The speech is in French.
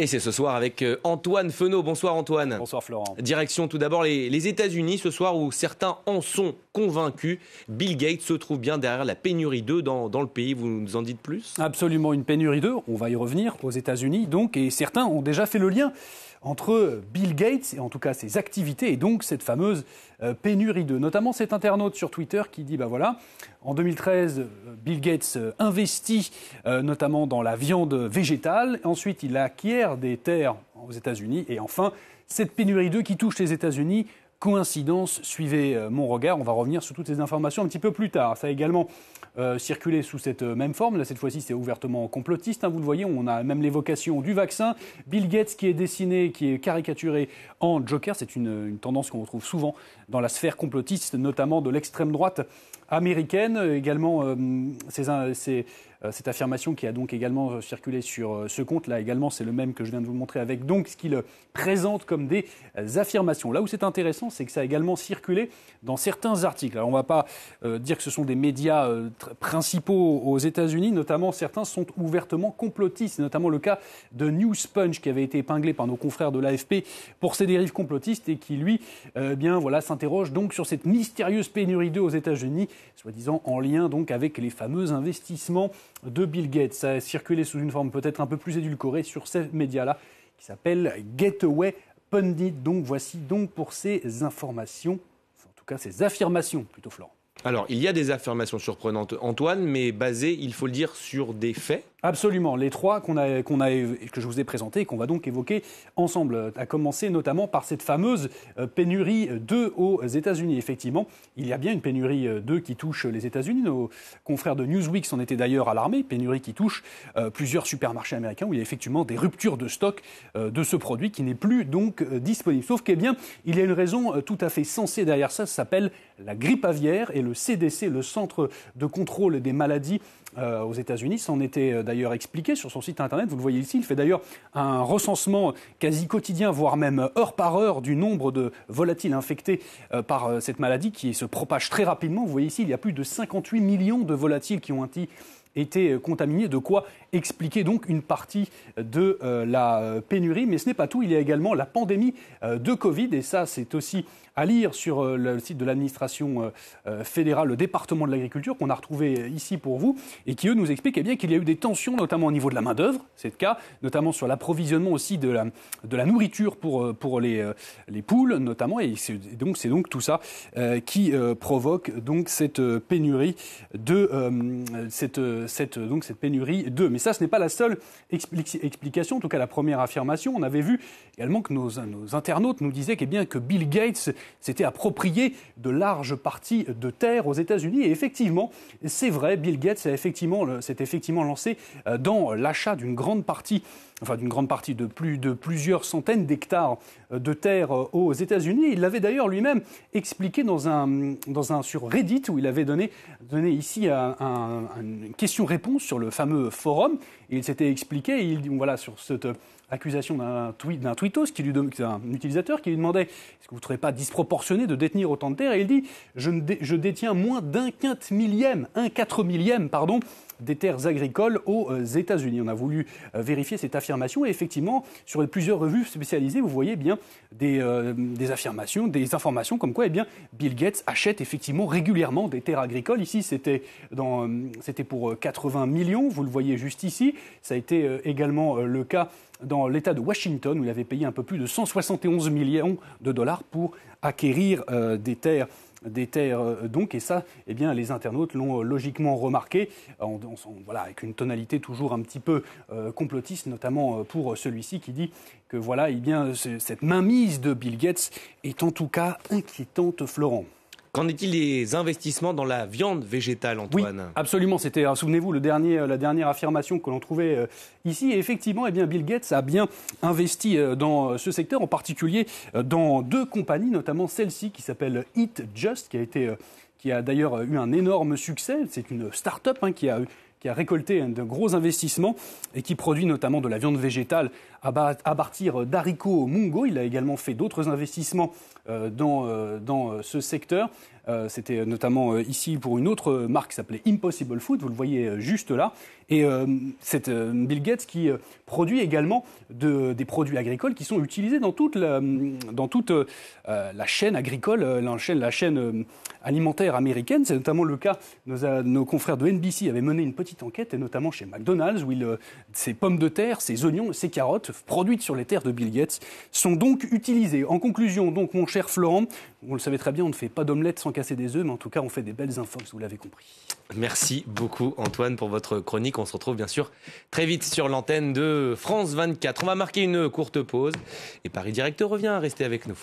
Et c'est ce soir avec euh, Antoine Fenot. Bonsoir Antoine. Bonsoir Florent. Direction tout d'abord les, États-Unis ce soir où certains en sont convaincus. Bill Gates se trouve bien derrière la pénurie d'œufs dans, dans, le pays. Vous nous en dites plus? Absolument, une pénurie d'œufs. On va y revenir aux États-Unis donc. Et certains ont déjà fait le lien entre Bill Gates et en tout cas ses activités et donc cette fameuse euh, pénurie d'œufs. Notamment cet internaute sur Twitter qui dit bah voilà, en 2013, Bill Gates euh, investit euh, notamment dans la viande végétale. Ensuite, il acquiert des terres aux États-Unis. Et enfin, cette pénurie d'œufs qui touche les États-Unis coïncidence, suivez mon regard, on va revenir sur toutes ces informations un petit peu plus tard. Ça a également circulé sous cette même forme, là cette fois-ci c'est ouvertement complotiste, hein. vous le voyez, on a même l'évocation du vaccin, Bill Gates qui est dessiné, qui est caricaturé en Joker, c'est une, tendance qu'on retrouve souvent dans la sphère complotiste, notamment de l'extrême droite américaine. Également, euh, euh, cette affirmation qui a donc également euh, circulé sur ce compte-là également, c'est le même que je viens de vous montrer avec donc ce qu'il présente comme des affirmations. Là où c'est intéressant, c'est que ça a également circulé dans certains articles. Alors on ne va pas dire que ce sont des médias principaux aux États-Unis, notamment certains sont ouvertement complotistes, notamment le cas de Newspunch qui avait été épinglé par nos confrères de l'AFP pour ses dérives complotistes et qui lui, bien voilà, s'interroge donc sur cette mystérieuse pénurie d'eau aux États-Unis soi-disant en lien donc avec les fameux investissements de Bill Gates. Ça a circulé sous une forme peut-être un peu plus édulcorée sur ces médias-là, qui s'appelle Gateway Pundit. Donc voici donc pour ces informations, en tout cas ces affirmations plutôt Florent. Alors, il y a des affirmations surprenantes, Antoine, mais basées, il faut le dire, sur des faits. Absolument. Les trois qu'on a, que je vous ai présentés et qu'on va donc évoquer ensemble, à commencer notamment par cette fameuse euh, pénurie d'œufs aux États-Unis. Effectivement, il y a bien une pénurie euh, d'œufs qui touche les États-Unis. Nos confrères de Newsweek s'en étaient d'ailleurs alarmés. Pénurie qui touche euh, plusieurs supermarchés américains où il y a effectivement des ruptures de stock de ce produit qui n'est plus donc disponible. Sauf qu'il bien, il y a une raison tout à fait sensée derrière ça. Ça s'appelle la grippe aviaire et le CDC, le Centre de contrôle des maladies aux États-Unis, s'en était d'ailleurs expliqué sur son site internet. Vous le voyez ici, il fait d'ailleurs un recensement quasi quotidien, voire même heure par heure, du nombre de volatiles infectés euh, par euh, cette maladie qui se propage très rapidement. Vous voyez ici, il y a plus de 58 millions de volatiles qui ont été contaminés, de quoi expliquer donc une partie de euh, la pénurie. Mais ce n'est pas tout, il y a également la pandémie de Covid, et ça c'est aussi à lire sur euh, le site de l'administration euh, euh, fédérale, le département de l'agriculture, qu'on a retrouvé ici pour vous, et qui, eux, nous expliquent eh qu'il y a eu des tensions, notamment au niveau de la main-d'œuvre, c'est le cas, notamment sur l'approvisionnement aussi de la, nourriture pour, les, les poules, notamment, et donc c'est donc tout ça qui provoque donc cette pénurie de cette, cette, donc cette pénurie de. Ça, ce n'est pas la seule explication, en tout cas la première affirmation. On avait vu également que nos, nos internautes nous disaient eh bien, que Bill Gates s'était approprié de larges parties de terre aux États-Unis. Et effectivement, c'est vrai, Bill Gates s'est effectivement, lancé euh, dans l'achat d'une grande partie enfin d'une grande partie de, plus, de plusieurs centaines d'hectares euh, de terre euh, aux États-Unis. Il l'avait d'ailleurs lui-même expliqué dans un, dans un, sur Reddit où il avait donné, donné ici une question-réponse sur le fameux forum. Il s'était expliqué, il, voilà, sur cette accusation d'un tweet, d'un tweetos, qui lui, un utilisateur qui lui demandait est-ce que vous ne trouvez pas disproportionné de détenir autant de terre Et il dit je, je détiens moins d'un quinte millième, un quatre millième, pardon, des terres agricoles aux euh, États-Unis. On a voulu euh, vérifier cette affirmation et effectivement, sur plusieurs revues spécialisées, vous voyez bien des, euh, affirmations, des informations comme quoi eh bien, Bill Gates achète effectivement régulièrement des terres agricoles. Ici, c'était pour 80 millions, vous le voyez juste ici. Ça a été également le cas dans l'État de Washington, où il avait payé un peu plus de 171 millions de dollars pour acquérir des terres des terres euh, donc et ça eh bien les internautes l'ont euh, logiquement remarqué voilà avec une tonalité toujours un petit peu euh, complotiste notamment pour celui-ci qui dit que voilà eh bien cette mainmise de Bill Gates est en tout cas inquiétante Florent. Qu'en est-il des investissements dans la viande végétale, Antoine? Oui, absolument. C'était, euh, souvenez-vous, le dernier, euh, la dernière affirmation que l'on trouvait euh, ici. Et effectivement, eh bien, Bill Gates a bien investi dans ce secteur, en particulier dans deux compagnies, notamment celle-ci qui s'appelle Eat Just, qui a été qui a d'ailleurs eu un énorme succès. C'est une start-up hein, qui a qui a récolté de gros investissements et qui produit notamment de la viande végétale à partir d'haricots mungo. Il a également fait d'autres investissements euh, dans, euh, dans ce secteur. C'était notamment ici pour une autre marque qui s'appelait Impossible Food, vous le voyez juste là. Et c'est Bill Gates qui produit également des produits agricoles qui sont utilisés dans toute la, dans toute, la chaîne agricole, la chaîne, la chaîne alimentaire américaine. C'est notamment le cas, nos, confrères de NBC avaient mené une petite enquête, et notamment chez McDonald's, où il, ces pommes de terre, ces oignons, ces carottes produites sur les terres de Bill Gates sont donc utilisées. En conclusion, donc, mon cher Florent, vous le savez très bien, on ne fait pas d'omelette sans casser des œufs, mais en tout cas, on fait des belles infos, vous l'avez compris. Merci beaucoup, Antoine, pour votre chronique. On se retrouve bien sûr très vite sur l'antenne de France 24. On va marquer une courte pause et Paris Direct revient. Restez avec nous.